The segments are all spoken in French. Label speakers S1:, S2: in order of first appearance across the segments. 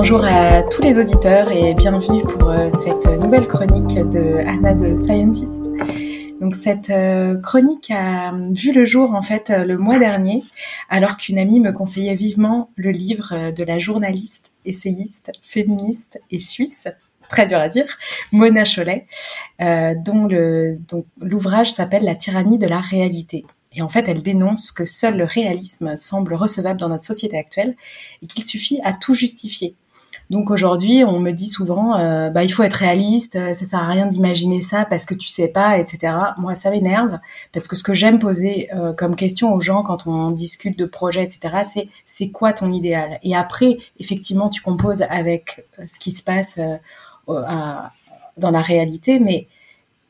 S1: bonjour à tous les auditeurs et bienvenue pour euh, cette nouvelle chronique de Anna the Scientist. Donc cette euh, chronique a vu le jour en fait le mois dernier, alors qu'une amie me conseillait vivement le livre de la journaliste, essayiste, féministe et suisse, très dur à dire, Mona Cholet, euh, dont l'ouvrage s'appelle La tyrannie de la réalité. Et en fait, elle dénonce que seul le réalisme semble recevable dans notre société actuelle et qu'il suffit à tout justifier. Donc aujourd'hui, on me dit souvent, euh, bah, il faut être réaliste, euh, ça sert à rien d'imaginer ça parce que tu sais pas, etc. Moi, ça m'énerve parce que ce que j'aime poser euh, comme question aux gens quand on discute de projets, etc., c'est c'est quoi ton idéal? Et après, effectivement, tu composes avec ce qui se passe dans la réalité, mais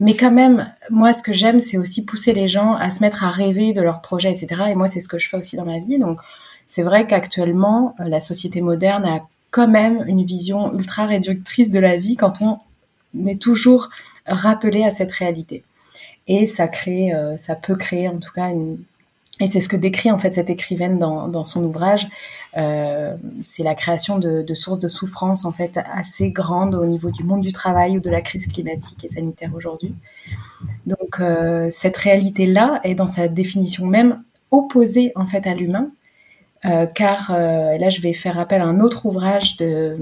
S1: mais quand même, moi, ce que j'aime, c'est aussi pousser les gens à se mettre à rêver de leurs projets, etc. Et moi, c'est ce que je fais aussi dans ma vie. Donc, c'est vrai qu'actuellement, la société moderne a quand même une vision ultra réductrice de la vie quand on est toujours rappelé à cette réalité. Et ça crée, euh, ça peut créer en tout cas une, et c'est ce que décrit en fait cette écrivaine dans, son ouvrage. Euh, c'est la création de, sources de souffrance en fait assez grandes au niveau du monde du travail ou de la crise climatique et sanitaire aujourd'hui. Donc euh, cette réalité-là est dans sa définition même opposée en fait à l'humain, car euh, là je vais faire appel à un autre ouvrage de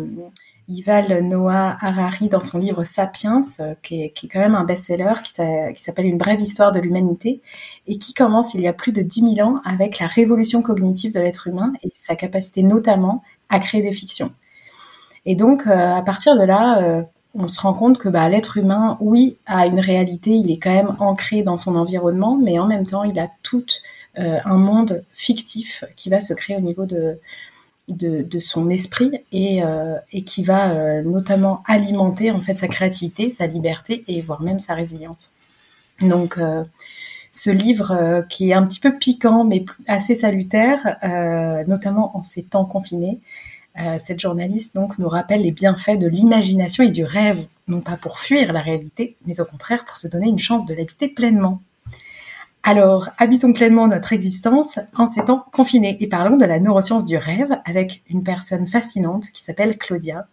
S1: Yuval Noah Harari dans son livre Sapiens, euh, qui est, quand même un best-seller, qui s'appelle Une brève histoire de l'humanité, et qui commence il y a plus de 10 000 ans avec la révolution cognitive de l'être humain et sa capacité notamment à créer des fictions. Et donc, euh, à partir de là, euh, on se rend compte que bah, l'être humain, oui, a une réalité, il est quand même ancré dans son environnement, mais en même temps, il a tout un monde fictif qui va se créer au niveau de, de, son esprit et, euh, qui va euh, notamment alimenter en fait sa créativité, sa liberté et voire même sa résilience. Donc euh, ce livre qui est un petit peu piquant mais assez salutaire, notamment en ces temps confinés, cette journaliste donc nous rappelle les bienfaits de l'imagination et du rêve, non pas pour fuir la réalité, mais au contraire pour se donner une chance de l'habiter pleinement. Alors, habitons pleinement notre existence en ces temps confinés et parlons de la neuroscience du rêve avec une personne fascinante qui s'appelle Claudia.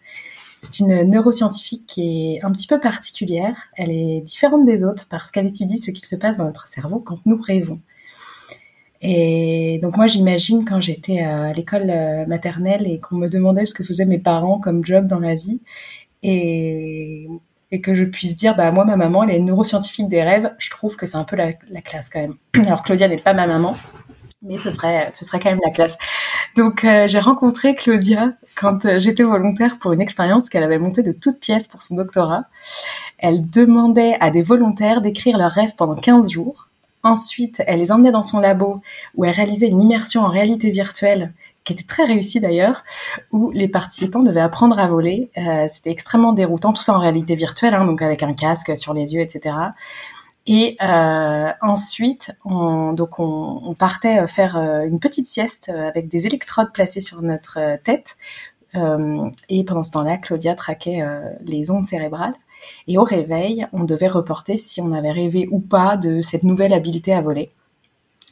S1: C'est une neuroscientifique qui est un petit peu particulière. Elle est différente des autres parce qu'elle étudie ce qui se passe dans notre cerveau quand nous rêvons. Et donc moi, j'imagine quand j'étais à l'école euh, maternelle et qu'on me demandait ce que faisaient mes parents comme job dans la vie. Et et que je puisse dire, bah moi, ma maman, elle est neuroscientifique des rêves, je trouve que c'est un peu la, classe quand même. Alors Claudia n'est pas ma maman, mais ce serait, ce serait quand même la classe. Donc euh, j'ai rencontré Claudia quand euh, j'étais volontaire pour une expérience qu'elle avait montée de toutes pièces pour son doctorat. Elle demandait à des volontaires d'écrire leurs rêves pendant 15 jours. Ensuite, elle les emmenait dans son labo où elle réalisait une immersion en réalité virtuelle qui était très réussi d'ailleurs, où les participants devaient apprendre à voler. Euh, C'était extrêmement déroutant, tout ça en réalité virtuelle, hein, donc avec un casque sur les yeux, etc. Et euh, ensuite, on, donc on, partait faire euh, une petite sieste avec des électrodes placées sur notre tête. Et pendant ce temps-là, Claudia traquait les ondes cérébrales. Et au réveil, on devait reporter si on avait rêvé ou pas de cette nouvelle habileté à voler.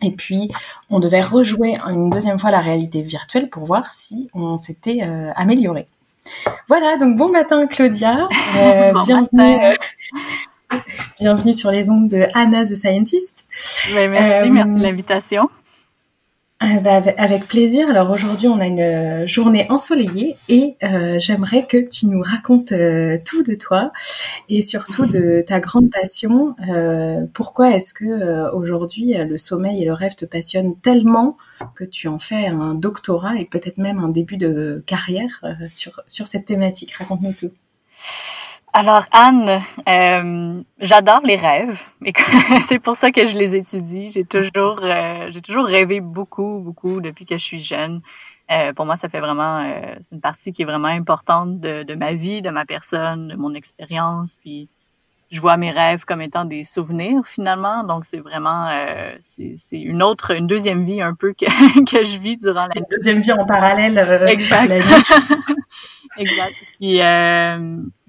S1: Et puis, on devait rejouer une deuxième fois la réalité virtuelle pour voir si on s'était euh, amélioré. Voilà, donc bon matin Claudia. Euh, bienvenue, euh, bienvenue sur les ondes de Anna the Scientist.
S2: merci, merci de l'invitation.
S1: Euh, avec plaisir. Alors aujourd'hui, on a une euh, journée ensoleillée et euh, j'aimerais que tu nous racontes tout de toi et surtout de ta grande passion. pourquoi est-ce que aujourd'hui le sommeil et le rêve te passionnent tellement que tu en fais un doctorat et peut-être même un début de carrière sur, sur cette thématique? Raconte-nous tout.
S2: Alors Anne, euh, j'adore les rêves et c'est pour ça que je les étudie. J'ai toujours, euh, j'ai toujours rêvé beaucoup, beaucoup depuis que je suis jeune. Euh, pour moi, ça fait vraiment, euh, c'est une partie qui est vraiment importante de, de, ma vie, de ma personne, de mon expérience. Puis je vois mes rêves comme étant des souvenirs finalement. Donc c'est vraiment, euh, c'est une autre, une deuxième vie un peu que, que je vis durant la.
S1: Une deuxième vie en parallèle.
S2: exact. exact. Puis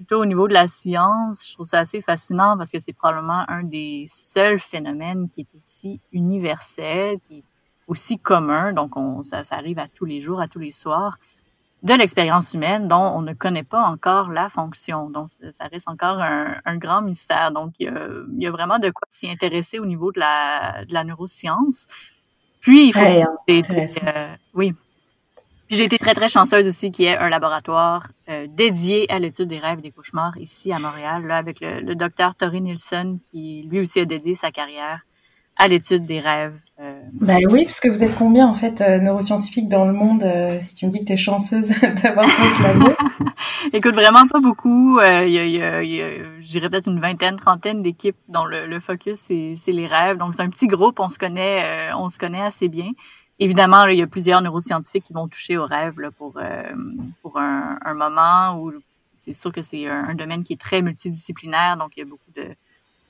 S2: plutôt au niveau de la science, je trouve ça assez fascinant parce que c'est probablement un des seuls phénomènes qui est aussi universel, qui est aussi commun. Donc, on, ça, ça arrive à tous les jours, à tous les soirs. de l'expérience humaine dont on ne connaît pas encore la fonction. Donc, ça reste encore un, grand mystère. Donc, il y, a, vraiment de quoi s'y intéresser au niveau de la, de la neuroscience. Puis, il faut... Euh, oui. J'ai été très, très chanceuse aussi qu'il y ait un laboratoire euh, dédié à l'étude des rêves et des cauchemars ici à Montréal, là, avec le, le docteur Tori Nielsen, qui lui aussi a dédié sa carrière à l'étude des rêves.
S1: Euh. Ben oui, parce que vous êtes combien en fait euh, neuroscientifiques dans le monde euh, Si tu me dis que tu es chanceuse d'avoir fait ce labo?
S2: Écoute, vraiment pas beaucoup. Il y a, y a, y a je dirais peut-être une vingtaine, trentaine d'équipes dont le, le focus c'est les rêves. Donc c'est un petit groupe, on se connaît, on se connaît assez bien. Évidemment, il y a plusieurs neuroscientifiques qui vont toucher aux rêves là, pour pour un, un moment où c'est sûr que c'est un, un, domaine qui est très multidisciplinaire, donc il y a beaucoup de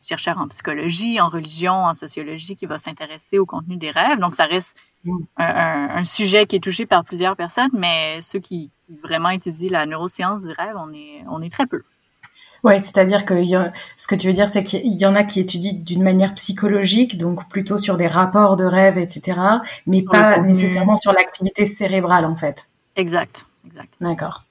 S2: chercheur en psychologie, en religion, en sociologie qui va s'intéresser au contenu des rêves. Donc, ça reste mm. un, sujet qui est touché par plusieurs personnes, mais ceux qui, vraiment étudient la neuroscience du rêve, on est, on est très peu.
S1: Ouais, c'est-à-dire que ce que tu veux dire, c'est qu'il y en a qui étudient d'une manière psychologique, donc plutôt sur des rapports de rêves, etc., mais pas nécessairement sur l'activité cérébrale, en fait.
S2: Exact, exact.
S1: D'accord.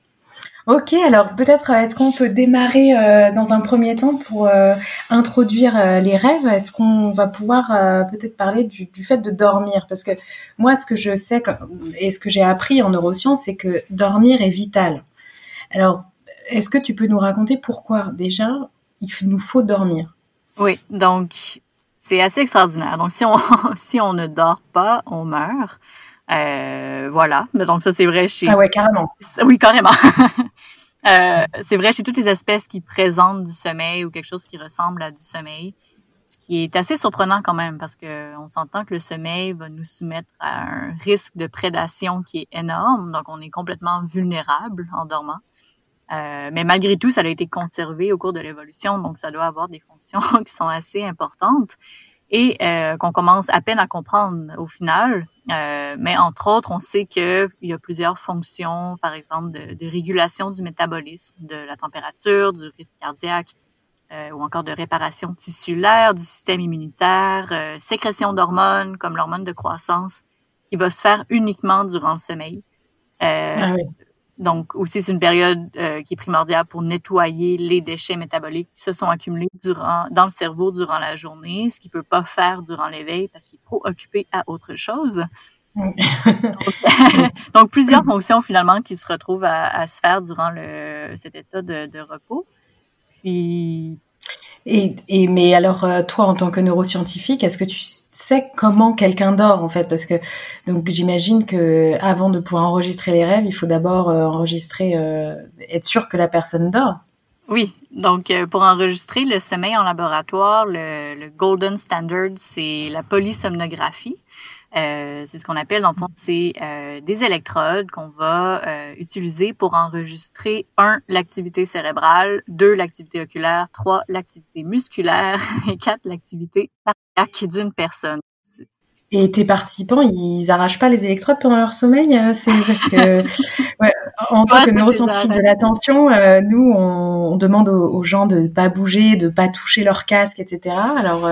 S1: Ok, alors peut-être euh, est-ce qu'on peut démarrer euh, dans un premier temps pour euh, introduire les rêves? Est-ce qu'on va pouvoir peut-être parler du, fait de dormir? Parce que moi, ce que je sais et ce que j'ai appris en neurosciences, c'est que dormir est vital. Alors, est-ce que tu peux nous raconter pourquoi déjà il nous faut dormir?
S2: Oui, donc c'est assez extraordinaire. Donc si on si on ne dort pas, on meurt. Euh, voilà. Donc ça, c'est vrai chez...
S1: Ah ouais, carrément.
S2: Oui, carrément. euh, c'est vrai chez toutes les espèces qui présentent du sommeil ou quelque chose qui ressemble à du sommeil. Ce qui est assez surprenant quand même parce que on s'entend que le sommeil va nous soumettre à un risque de prédation qui est énorme. Donc on est complètement vulnérable en dormant. Euh, mais malgré tout, ça a été conservé au cours de l'évolution, donc ça doit avoir des fonctions qui sont assez importantes et euh, qu'on commence à peine à comprendre au final. Euh, mais entre autres, on sait qu'il y a plusieurs fonctions, par exemple, de, régulation du métabolisme, de la température, du rythme cardiaque, euh, ou encore de réparation tissulaire du système immunitaire, euh, sécrétion d'hormones comme l'hormone de croissance, qui va se faire uniquement durant le sommeil. Euh, ah oui. Donc aussi, c'est une période euh, qui est primordiale pour nettoyer les déchets métaboliques qui se sont accumulés durant, dans le cerveau durant la journée, ce qu'il peut pas faire durant l'éveil parce qu'il est trop occupé à autre chose. donc, plusieurs fonctions finalement qui se retrouvent à, à se faire durant le, cet état de, de repos. Puis
S1: et, et, mais alors, euh, toi, en tant que neuroscientifique, est-ce que tu sais comment quelqu'un dort en fait? Parce que donc j'imagine que avant de pouvoir enregistrer les rêves, il faut d'abord euh, enregistrer, euh, être sûr que la personne dort.
S2: Oui, donc pour enregistrer le sommeil en laboratoire, le, le golden standard, c'est la polysomnographie. Euh, c'est ce qu'on appelle, en fond, c'est euh, des électrodes qu'on va euh, utiliser pour enregistrer, un, l'activité cérébrale, deux, l'activité oculaire, trois, l'activité musculaire et quatre, l'activité cardiaque d'une personne.
S1: Et tes participants, ils arrachent pas les électrodes pendant leur sommeil C'est parce que, ouais, en tant que neuroscientifique de l'attention, nous, on, on demande aux, gens de pas bouger, de pas toucher leur casque, etc. Alors,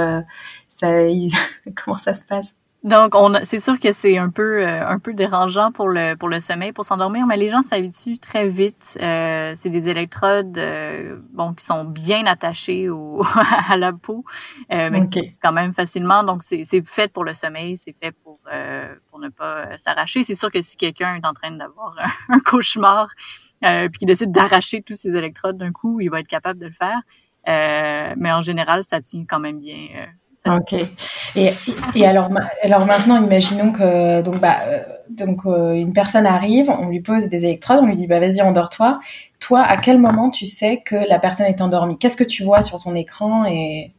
S1: ça, comment ça se passe?
S2: Donc, on c'est sûr que c'est un peu euh, un peu dérangeant pour le pour le sommeil, pour s'endormir, mais les gens s'habituent très vite. Euh, c'est des électrodes euh, bon qui sont bien attachées au, à la peau, mais quand même facilement. Donc, c'est c'est fait pour le sommeil, c'est fait pour pour ne pas s'arracher. C'est sûr que si quelqu'un est en train d'avoir un, un, cauchemar puis qu'il décide d'arracher tous ces électrodes d'un coup, il va être capable de le faire. mais en général, ça tient quand même bien
S1: Ok. Et, et alors, alors maintenant, imaginons que donc bah euh, donc euh, une personne arrive, on lui pose des électrodes, on lui dit bah vas-y endors-toi. Toi, à quel moment tu sais que la personne est endormie? Qu'est-ce que tu vois sur ton écran et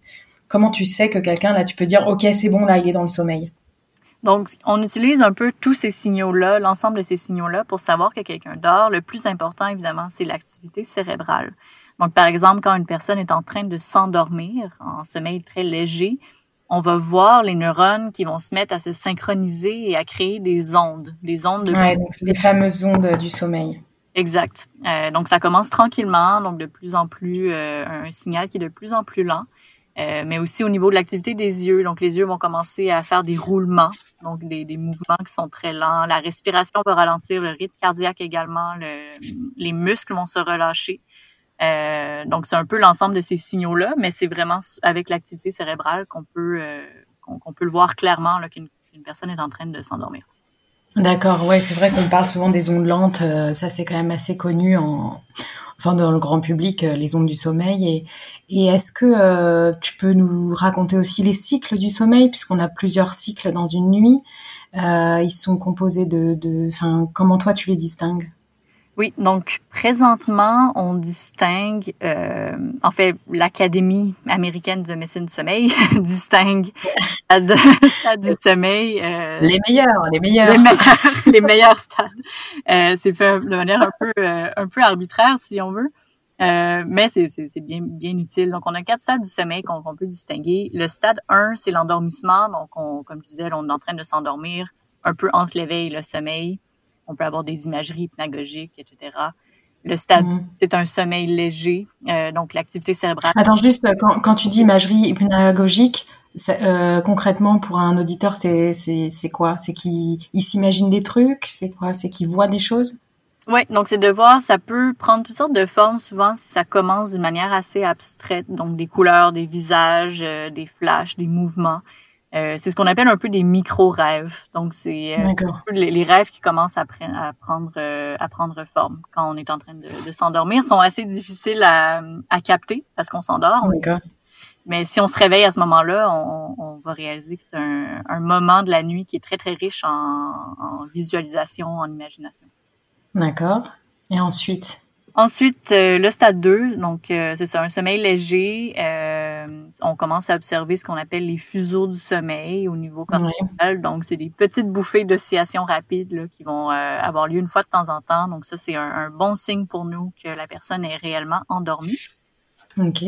S1: comment tu sais que quelqu'un là, tu peux dire ok c'est bon là, il est dans le sommeil?
S2: Donc, on utilise un peu tous ces signaux-là, l'ensemble de ces signaux-là, pour savoir que quelqu'un dort. Le plus important, évidemment, c'est l'activité cérébrale. Donc, par exemple, quand une personne est en train de s'endormir en sommeil très léger, on va voir les neurones qui vont se mettre à se synchroniser et à créer des ondes, des ondes de...
S1: Ouais, donc les fameuses ondes du sommeil.
S2: Exact. Euh, donc, ça commence tranquillement, donc de plus en plus, euh, un signal qui est de plus en plus lent, euh, mais aussi au niveau de l'activité des yeux. Donc, les yeux vont commencer à faire des roulements donc des, des, mouvements qui sont très lents. La respiration va ralentir, le rythme cardiaque également, le, les muscles vont se relâcher. Euh, donc, c'est un peu l'ensemble de ces signaux-là, mais c'est vraiment avec l'activité cérébrale qu'on peut, euh, qu'on peut le voir clairement qu'une personne est en train de s'endormir.
S1: D'accord, ouais, c'est vrai qu'on parle souvent des ondes lentes, euh, ça c'est quand même assez connu en, enfin dans le grand public, les ondes du sommeil. Et, et est-ce que tu peux nous raconter aussi les cycles du sommeil, puisqu'on a plusieurs cycles dans une nuit. ils sont composés de, de, enfin, comment toi tu les distingues?
S2: Oui, donc présentement, on distingue, euh, en fait, l'Académie américaine de médecine du sommeil distingue stade, stade du sommeil.
S1: Euh, les meilleurs, les meilleurs.
S2: Les meilleurs, les meilleurs stades. Euh, c'est fait de manière un peu, euh, un peu arbitraire, si on veut. Euh, mais c'est bien, bien utile. Donc, on a quatre stades du sommeil qu'on peut distinguer. Le stade 1, c'est l'endormissement. Donc, on, comme je disais, on est en train de s'endormir un peu entre l'éveil et le sommeil on peut avoir des imageries hypnagogiques, etc. Le stade, mm. c'est un sommeil léger, euh, donc l'activité cérébrale.
S1: Attends, juste, quand, tu dis imagerie hypnagogique, euh, concrètement, pour un auditeur, c'est quoi? C'est qu'il s'imagine des trucs? C'est quoi? C'est qu'il voit des choses?
S2: Oui, donc c'est de voir, ça peut prendre toutes sortes de formes. Souvent, ça commence d'une manière assez abstraite, donc des couleurs, des visages, euh, des flashs, des mouvements. Euh, c'est ce qu'on appelle un peu des micro-rêves. Donc, c'est euh, les, rêves qui commencent à, à prendre, euh, à prendre forme quand on est en train de, de s'endormir. sont assez difficiles à, à capter parce qu'on s'endort. Mais si on se réveille à ce moment-là, on, on va réaliser que c'est un, un, moment de la nuit qui est très, très riche en, en visualisation, en imagination.
S1: D'accord. Et ensuite?
S2: Ensuite, le stade 2, donc c'est ça, un sommeil léger. Euh, on commence à observer ce qu'on appelle les fuseaux du sommeil au niveau corporel. Donc, c'est des petites bouffées d'oscillation rapide là, qui vont avoir lieu une fois de temps en temps. Donc, ça, c'est un, un, bon signe pour nous que la personne est réellement endormie.
S1: OK.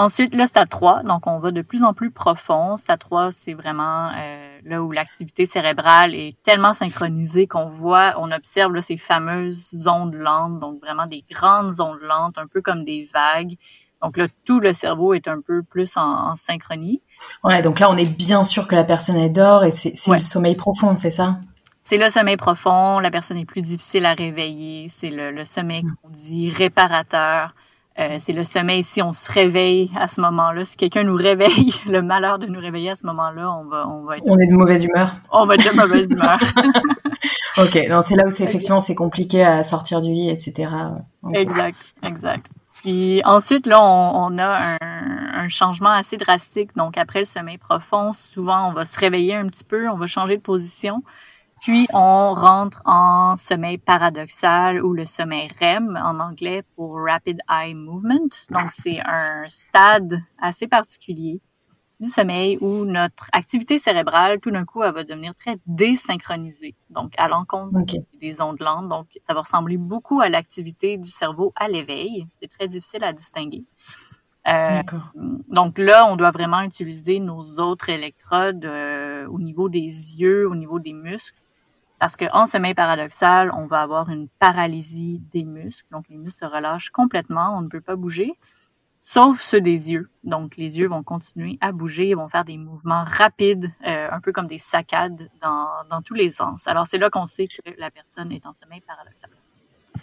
S2: Ensuite, le stade 3, donc on va de plus en plus profond. Stade 3, c'est vraiment euh, là où l'activité cérébrale est tellement synchronisée qu'on voit, on observe là, ces fameuses ondes lentes, donc vraiment des grandes ondes lentes, un peu comme des vagues. Donc là, tout le cerveau est un peu plus en, synchronie.
S1: Ouais, donc là, on est bien sûr que la personne elle dort et c'est le sommeil profond, c'est ça?
S2: C'est le sommeil profond, la personne est plus difficile à réveiller, c'est le, le sommeil hmm. qu'on dit réparateur. Euh, c'est le sommeil. Si on se réveille à ce moment-là, si quelqu'un nous réveille, le malheur de nous réveiller à ce moment-là, on va, on va être.
S1: On est de mauvaise humeur.
S2: On va être de mauvaise humeur.
S1: ok, non, c'est là où c'est effectivement c'est compliqué à sortir du lit, etc.
S2: exact, exact. Puis ensuite, là, on, on a un, un, changement assez drastique. Donc, après le sommeil profond, souvent, on va se réveiller un petit peu, on va changer de position. Puis on rentre en sommeil paradoxal ou le sommeil REM en anglais pour Rapid Eye Movement. Donc c'est un stade assez particulier du sommeil où notre activité cérébrale, tout d'un coup, elle va devenir très désynchronisée. Donc à l'encontre des ondes lentes. Donc ça va ressembler beaucoup à l'activité du cerveau à l'éveil. C'est très difficile à distinguer. Euh, donc là, on doit vraiment utiliser nos autres électrodes euh, au niveau des yeux, au niveau des muscles, parce qu'en sommeil paradoxal, on va avoir une paralysie des muscles. Donc, les muscles se relâchent complètement. On ne peut pas bouger, sauf ceux des yeux. Donc, les yeux vont continuer à bouger. Ils vont faire des mouvements rapides, euh, un peu comme des saccades dans, dans tous les sens. Alors, c'est là qu'on sait que la personne est en sommeil paradoxal.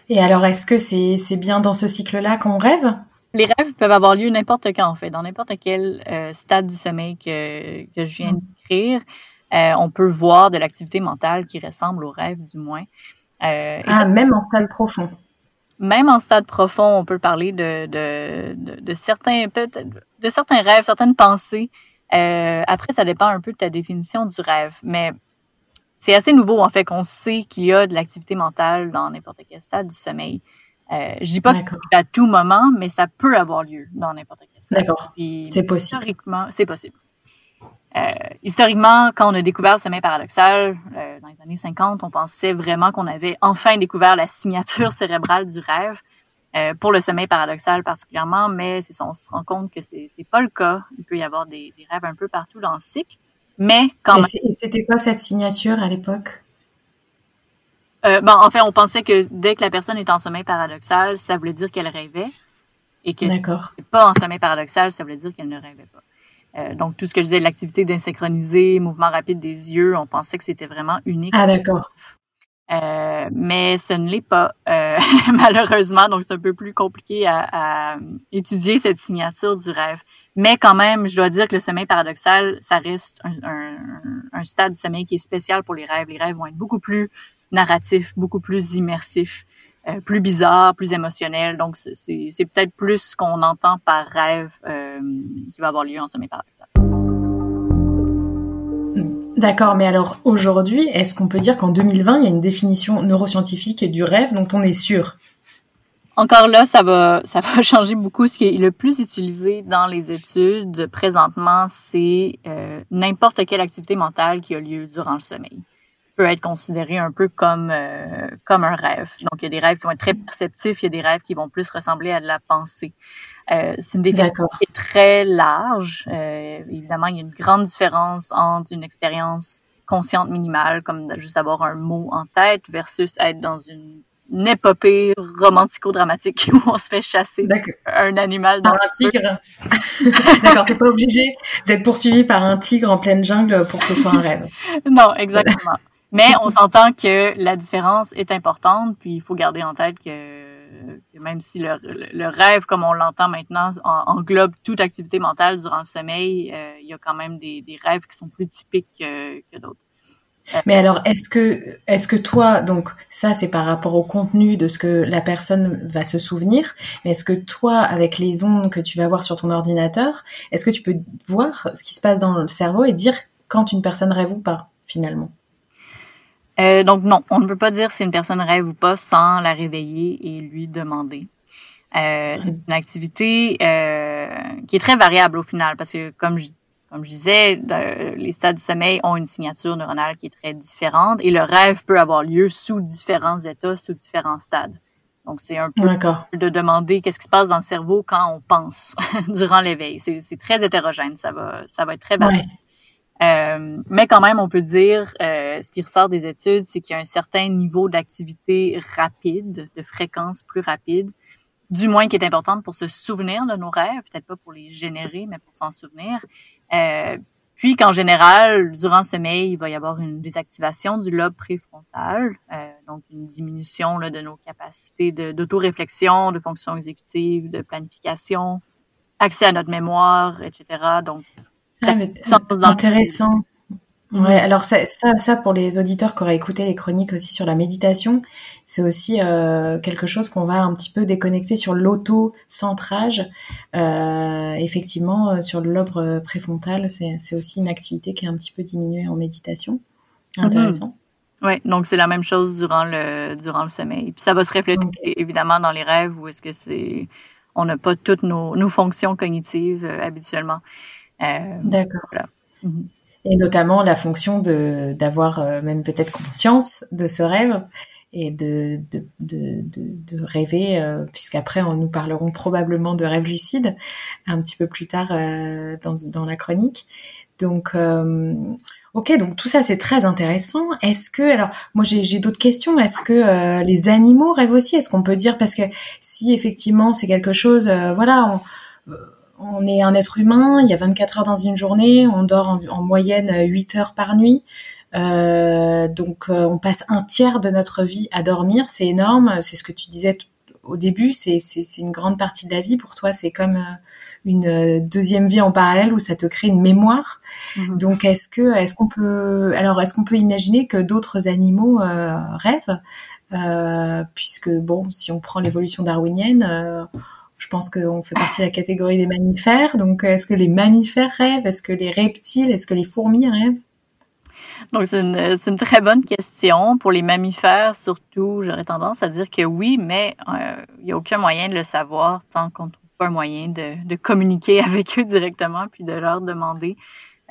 S1: Et alors, est-ce que c'est bien dans ce cycle-là qu'on rêve?
S2: Les rêves peuvent avoir lieu n'importe quand, en fait, dans n'importe quel euh, stade du sommeil que, que je viens mm. d'écrire. Euh, on peut voir de l'activité mentale qui ressemble au rêve du moins.
S1: Ah, même en stade profond.
S2: Même en stade profond, on peut parler de, de, de, certains de certains rêves, certaines pensées. Euh, après, ça dépend un peu de ta définition du rêve, mais c'est assez nouveau en fait qu'on sait qu'il y a de l'activité mentale dans n'importe quel stade du sommeil. Euh, je dis pas que c'est à tout moment, mais ça peut avoir lieu dans n'importe quel stade.
S1: D'accord. C'est possible.
S2: Historiquement, c'est possible. Euh, historiquement, quand on a découvert le sommeil paradoxal, euh, dans les années 50, on pensait vraiment qu'on avait enfin découvert la signature cérébrale du rêve, euh, pour le sommeil paradoxal particulièrement, mais on se rend compte que c'est n'est pas le cas. Il peut y avoir des, des, rêves un peu partout dans le cycle, mais quand
S1: Et c'était quoi cette signature à l'époque?
S2: Bon, en fait, on pensait que dès que la personne est en sommeil paradoxal, ça voulait dire qu'elle rêvait. Et que
S1: D'accord.
S2: pas en sommeil paradoxal, ça voulait dire qu'elle ne rêvait pas. Donc, tout ce que je disais, l'activité d'insynchronisée, mouvement rapide des yeux, on pensait que c'était vraiment unique.
S1: Ah, d'accord.
S2: Euh, mais ce ne l'est pas, euh, malheureusement. Donc, c'est un peu plus compliqué à, à, étudier cette signature du rêve. Mais quand même, je dois dire que le sommeil paradoxal, ça reste un, un, un, stade du sommeil qui est spécial pour les rêves. Les rêves vont être beaucoup plus narratifs, beaucoup plus immersifs, euh, plus bizarres, plus émotionnels. Donc, c'est peut-être plus ce qu'on entend par rêve euh, qui va avoir lieu en sommeil paradoxal.
S1: D'accord, mais alors aujourd'hui, est-ce qu'on peut dire qu'en 2020, il y a une définition neuroscientifique du rêve dont on est sûr?
S2: Encore là, ça va, ça va changer beaucoup. Ce qui est le plus utilisé dans les études présentement, c'est euh, n'importe quelle activité mentale qui a lieu durant le sommeil peut être considéré un peu comme euh, comme un rêve. Donc, il y a des rêves qui vont être très perceptifs, il y a des rêves qui vont plus ressembler à de la pensée. Euh, c'est une définition qui est très large. Euh, évidemment, il y a une grande différence entre une expérience consciente minimale, comme juste avoir un mot en tête, versus être dans une, épopée romantico-dramatique où on se fait chasser un animal
S1: dans un tigre. D'accord, t'es pas obligé d'être poursuivi par un tigre en pleine jungle pour que ce soit un rêve.
S2: non, exactement. Mais on s'entend que la différence est importante, puis il faut garder en tête que même si le, rêve, comme on l'entend maintenant, englobe toute activité mentale durant le sommeil, euh, il y a quand même des, rêves qui sont plus typiques que d'autres.
S1: Euh, mais alors, est-ce que, est-ce que toi, donc ça c'est par rapport au contenu de ce que la personne va se souvenir, mais est-ce que toi, avec les ondes que tu vas voir sur ton ordinateur, est-ce que tu peux voir ce qui se passe dans le cerveau et dire quand une personne rêve ou pas, finalement?
S2: Euh, donc non, on ne peut pas dire si une personne rêve ou pas sans la réveiller et lui demander. Euh, c'est une activité euh, qui est très variable au final parce que comme je, comme je disais, les stades du sommeil ont une signature neuronale qui est très différente et le rêve peut avoir lieu sous différents états, sous différents stades. Donc c'est un peu de demander qu'est-ce qui se passe dans le cerveau quand on pense durant l'éveil. C'est très hétérogène, ça va ça va être très variable. Mais quand même, on peut dire, euh, ce qui ressort des études, c'est qu'il y a un certain niveau d'activité rapide, de fréquence plus rapide, du moins qui est importante pour se souvenir de nos rêves, peut-être pas pour les générer, mais pour s'en souvenir. Euh, puis qu'en général, durant le sommeil, il va y avoir une désactivation du lobe préfrontal, euh, donc une diminution là, de nos capacités d'autoréflexion, de, de fonction exécutive, de planification, accès à notre mémoire, etc. Donc,
S1: intéressant. Ouais, alors ça, ça, pour les auditeurs qui auraient écouté les chroniques aussi sur la méditation, c'est aussi euh, quelque chose qu'on va un petit peu déconnecter sur l'auto-centrage. Euh, effectivement, euh, sur le lobe préfrontal, c'est aussi une activité qui est un petit peu diminuée en méditation. Mhm. Intéressant.
S2: Oui, donc c'est la même chose durant le durant le sommeil. Puis ça va se refléter évidemment dans les rêves où est-ce que c'est on n'a pas toutes nos, nos fonctions cognitives habituellement.
S1: D'accord. Mhm. Et notamment la fonction de d'avoir euh, même peut-être conscience de ce rêve et de, de, de, de, rêver, euh, puisqu'après on nous parlerons probablement de rêve lucide un petit peu plus tard dans, dans la chronique. Donc, ok, donc tout ça c'est très intéressant. Est-ce que, alors moi j'ai d'autres questions, est-ce que les animaux rêvent aussi? Est-ce qu'on peut dire, parce que si effectivement c'est quelque chose, voilà, on, on est un être humain, il y a 24 heures dans une journée, on dort en, moyenne 8 heures par nuit. Euh, donc euh, on passe un tiers de notre vie à dormir, c'est énorme, c'est ce que tu disais au début, c'est une grande partie de la vie. Pour toi, c'est comme euh, une deuxième vie en parallèle où ça te crée une mémoire. Mhm. Donc est-ce que est-ce qu'on peut alors est-ce qu'on peut imaginer que d'autres animaux rêvent? Puisque bon, si on prend l'évolution darwinienne je pense qu'on fait partie de la catégorie des mammifères. Donc, est-ce que les mammifères rêvent? Est-ce que les reptiles? Est-ce que les fourmis rêvent?
S2: Donc, c'est une, très bonne question. Pour les mammifères, surtout, j'aurais tendance à dire que oui, mais euh, il n'y a aucun moyen de le savoir tant qu'on ne trouve pas un moyen de, communiquer avec eux directement puis de leur demander.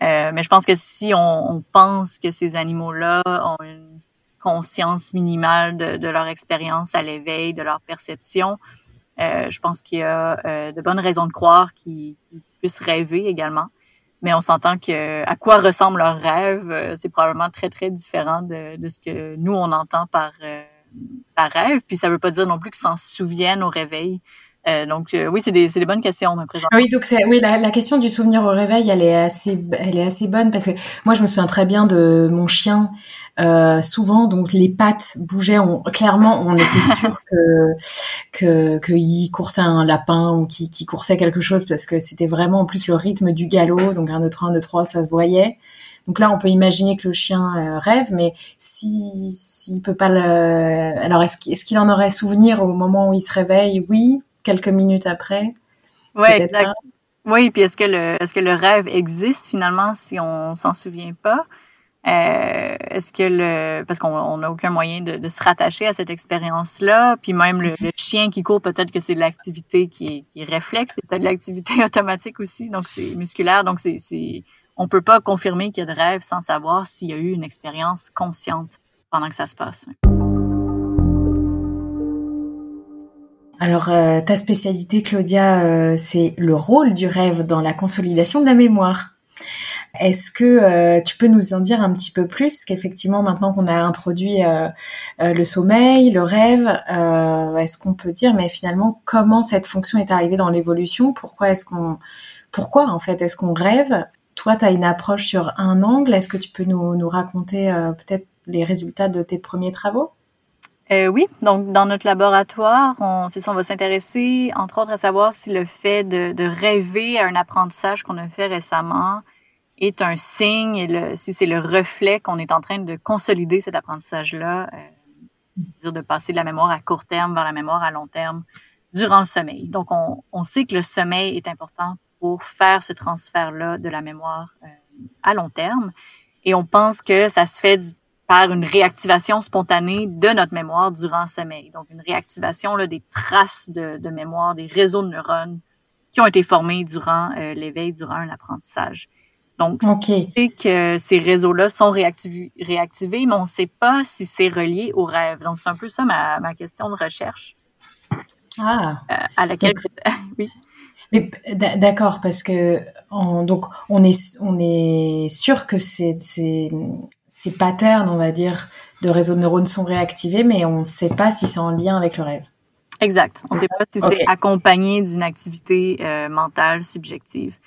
S2: Euh, mais je pense que si on, pense que ces animaux-là ont une conscience minimale de leur expérience à l'éveil, de leur perception, euh, je pense qu'il y a euh, de bonnes raisons de croire qu'ils puissent rêver également. Mais on s'entend que à quoi ressemble leur rêve, euh, c'est probablement très, très différent de, de, ce que nous, on entend par, par rêve. Puis ça veut pas dire non plus qu'ils s'en souviennent au réveil. Euh, donc euh, oui, c'est des, des, bonnes questions me présent.
S1: Oui, donc oui la, la, question du souvenir au réveil, elle est assez elle est assez bonne parce que moi je me souviens très bien de mon chien. Euh, souvent, donc les pattes bougeaient. On, clairement, on était sûr que que qu'il coursait un lapin ou qu'il qu coursait quelque chose parce que c'était vraiment en plus le rythme du galop. Donc un, deux, trois, un, deux, trois, ça se voyait. Donc là, on peut imaginer que le chien euh, rêve, mais si s'il peut pas le, alors est-ce qu'il en aurait souvenir au moment où il se réveille? Oui, quelques minutes après.
S2: Oui, exact. Oui, puis est-ce que le est-ce que le rêve existe finalement si on s'en souvient pas? Euh, Est-ce que le parce qu'on n'a aucun moyen de, de, se rattacher à cette expérience-là, puis même le, le chien qui court, peut-être que c'est de l'activité qui est, qui est réflexe, c'est peut-être de l'activité automatique aussi, donc c'est musculaire, donc c'est on peut pas confirmer qu'il y a de rêve sans savoir s'il y a eu une expérience consciente pendant que ça se passe.
S1: Alors, euh, ta spécialité, Claudia, euh, c'est le rôle du rêve dans la consolidation de la mémoire. Est-ce que euh, tu peux nous en dire un petit peu plus? Qu'effectivement, maintenant qu'on a introduit le sommeil, le rêve, est-ce qu'on peut dire, mais finalement, comment cette fonction est arrivée dans l'évolution? Pourquoi est-ce qu'on, pourquoi en fait est-ce qu'on rêve? Toi, tu as une approche sur un angle. Est-ce que tu peux nous, raconter peut-être les résultats de tes premiers travaux?
S2: Euh, oui, donc dans notre laboratoire, on, ça, on va s'intéresser, entre autres, à savoir si le fait de, de rêver à un apprentissage qu'on a fait récemment est un signe, et le, si c'est le reflet qu'on est en train de consolider cet apprentissage-là, euh, c'est-à-dire de passer de la mémoire à court terme vers la mémoire à long terme durant le sommeil. Donc, on, on sait que le sommeil est important pour faire ce transfert-là de la mémoire euh, à long terme. Et on pense que ça se fait par une réactivation spontanée de notre mémoire durant le sommeil. Donc, une réactivation là, des traces de, de, mémoire, des réseaux de neurones qui ont été formés durant euh, l'éveil, durant un apprentissage. Donc, okay. c'est que ces réseaux-là sont réactivés, réactivés, mais on ne sait pas si c'est relié au rêve. Donc, c'est un peu ça ma, ma question de recherche.
S1: Ah.
S2: Euh, à laquelle, oui.
S1: Mais d'accord, parce que on, donc on est on est sûr que ces, ces, ces patterns, on va dire, de réseaux de neurones sont réactivés, mais on ne sait pas si c'est en lien avec le rêve.
S2: Exact. On ne sait pas si okay. c'est accompagné d'une activité euh, mentale subjective.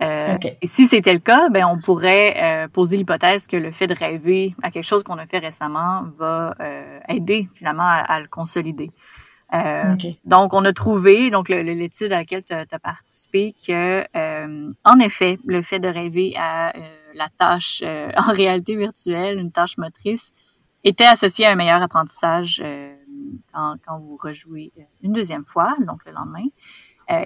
S2: Euh, okay. Et si c'était le cas, ben on pourrait euh, poser l'hypothèse que le fait de rêver à quelque chose qu'on a fait récemment va aider finalement à, à le consolider. Euh, okay. Donc, on a trouvé, donc l'étude à laquelle tu as, participé, que euh, en effet, le fait de rêver à euh, la tâche euh, en réalité virtuelle, une tâche motrice, était associé à un meilleur apprentissage euh, quand, quand, vous rejouez une deuxième fois, donc le lendemain.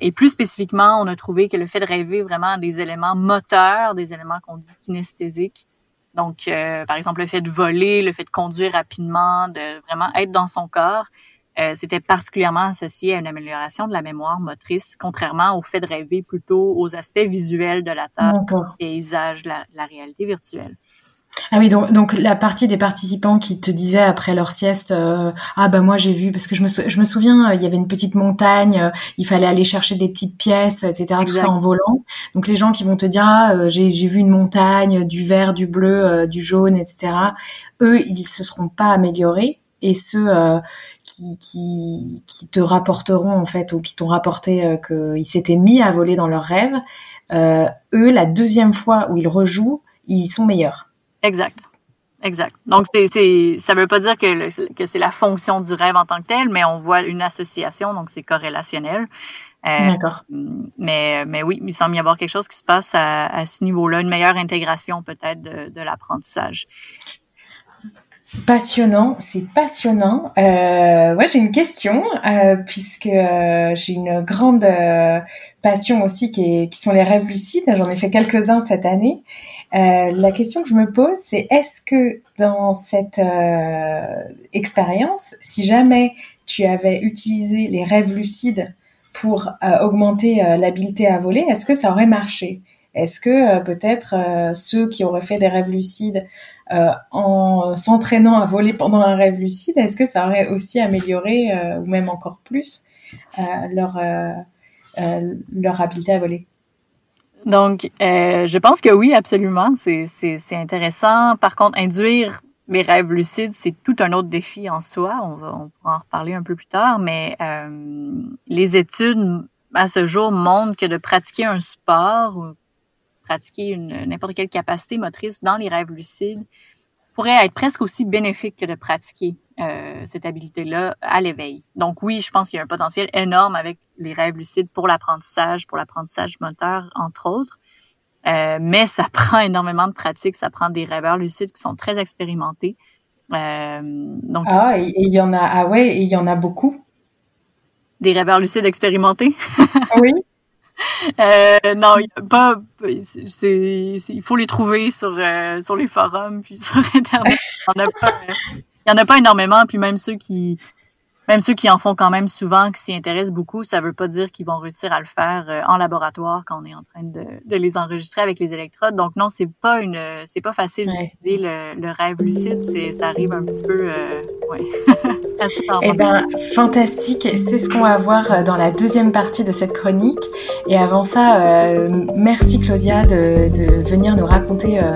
S2: et plus spécifiquement, on a trouvé que le fait de rêver vraiment des éléments moteurs, des éléments qu'on dit kinesthésiques, donc par exemple le fait de voler, le fait de conduire rapidement, de vraiment être dans son corps, euh, c'était particulièrement associé à une amélioration de la mémoire motrice, contrairement au fait de rêver plutôt aux aspects visuels de la table, paysage, la, la réalité virtuelle.
S1: Ah oui, donc, donc la partie des participants qui te disaient après leur sieste, euh, ah bah moi j'ai vu parce que je me je me souviens, euh, il y avait une petite montagne, euh, il fallait aller chercher des petites pièces, etc. Exact. Tout ça en volant. Donc les gens qui vont te dire ah j'ai j'ai vu une montagne, du vert, du bleu, du jaune, etc. Eux ils se seront pas améliorés et ceux qui, qui, qui, te rapporteront en fait ou qui t'ont rapporté euh, qu'ils s'étaient mis à voler dans leurs rêves, euh, eux, la deuxième fois où ils rejouent, ils sont meilleurs.
S2: Exact. Exact. Donc, c'est, c'est, ça veut pas dire que, le, que c'est la fonction du rêve en tant que tel, mais on voit une association, donc c'est corrélationnel.
S1: Euh, D'accord.
S2: Mais, mais oui, il semble y avoir quelque chose qui se passe à, à ce niveau-là, une meilleure intégration peut-être de, de l'apprentissage.
S1: Passionnant, c'est passionnant. Euh, ouais, j'ai une question euh, puisque euh, j'ai une grande euh, passion aussi qui, qui, sont les rêves lucides. J'en ai fait quelques-uns cette année. La question que je me pose, c'est est-ce que dans cette expérience, si jamais tu avais utilisé les rêves lucides pour augmenter l'habileté à voler, est-ce que ça aurait marché? Est-ce que peut-être ceux qui auraient fait des rêves lucides en s'entraînant à voler pendant un rêve lucide, est-ce que ça aurait aussi amélioré, euh, ou même encore plus, euh, leur, euh, euh, leur habileté à voler?
S2: Donc, je pense que oui, absolument. C'est intéressant. Par contre, induire les rêves lucides, c'est tout un autre défi en soi. On va on pourra en reparler un peu plus tard, mais les études à ce jour montrent que de pratiquer un sport pratiquer n'importe quelle capacité motrice dans les rêves lucides pourrait être presque aussi bénéfique que de pratiquer euh, cette habilité-là à l'éveil. Donc oui, je pense qu'il y a un potentiel énorme avec les rêves lucides pour l'apprentissage, pour l'apprentissage moteur, entre autres. Euh, mais ça prend énormément de pratique, ça prend des rêveurs lucides qui sont très expérimentés.
S1: Euh, donc ah, et il y en a, ah ouais, il y en a beaucoup.
S2: Des rêveurs lucides expérimentés?
S1: oui.
S2: Euh, non, pas. Il faut les trouver sur euh, sur les forums puis sur internet. Il y en en a pas énormément. Puis même ceux qui même ceux qui en font quand même souvent, qui s'y intéressent beaucoup, ça veut pas dire qu'ils vont réussir à le faire euh, en laboratoire quand on est en train de, de les enregistrer avec les électrodes. Donc non, c'est pas une, c'est pas facile d'utiliser le, le, rêve lucide. C'est, ça arrive un petit peu, euh, ouais.
S1: eh ben, fantastique. C'est ce qu'on va voir euh, dans la deuxième partie de cette chronique. Et avant ça, euh, merci Claudia de, venir nous raconter euh,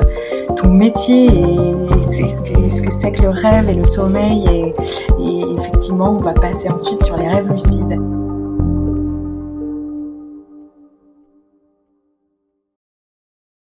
S1: ton métier et, ce que, ce que c'est que le rêve et le sommeil et effectivement, on va passer ensuite sur les rêves lucides.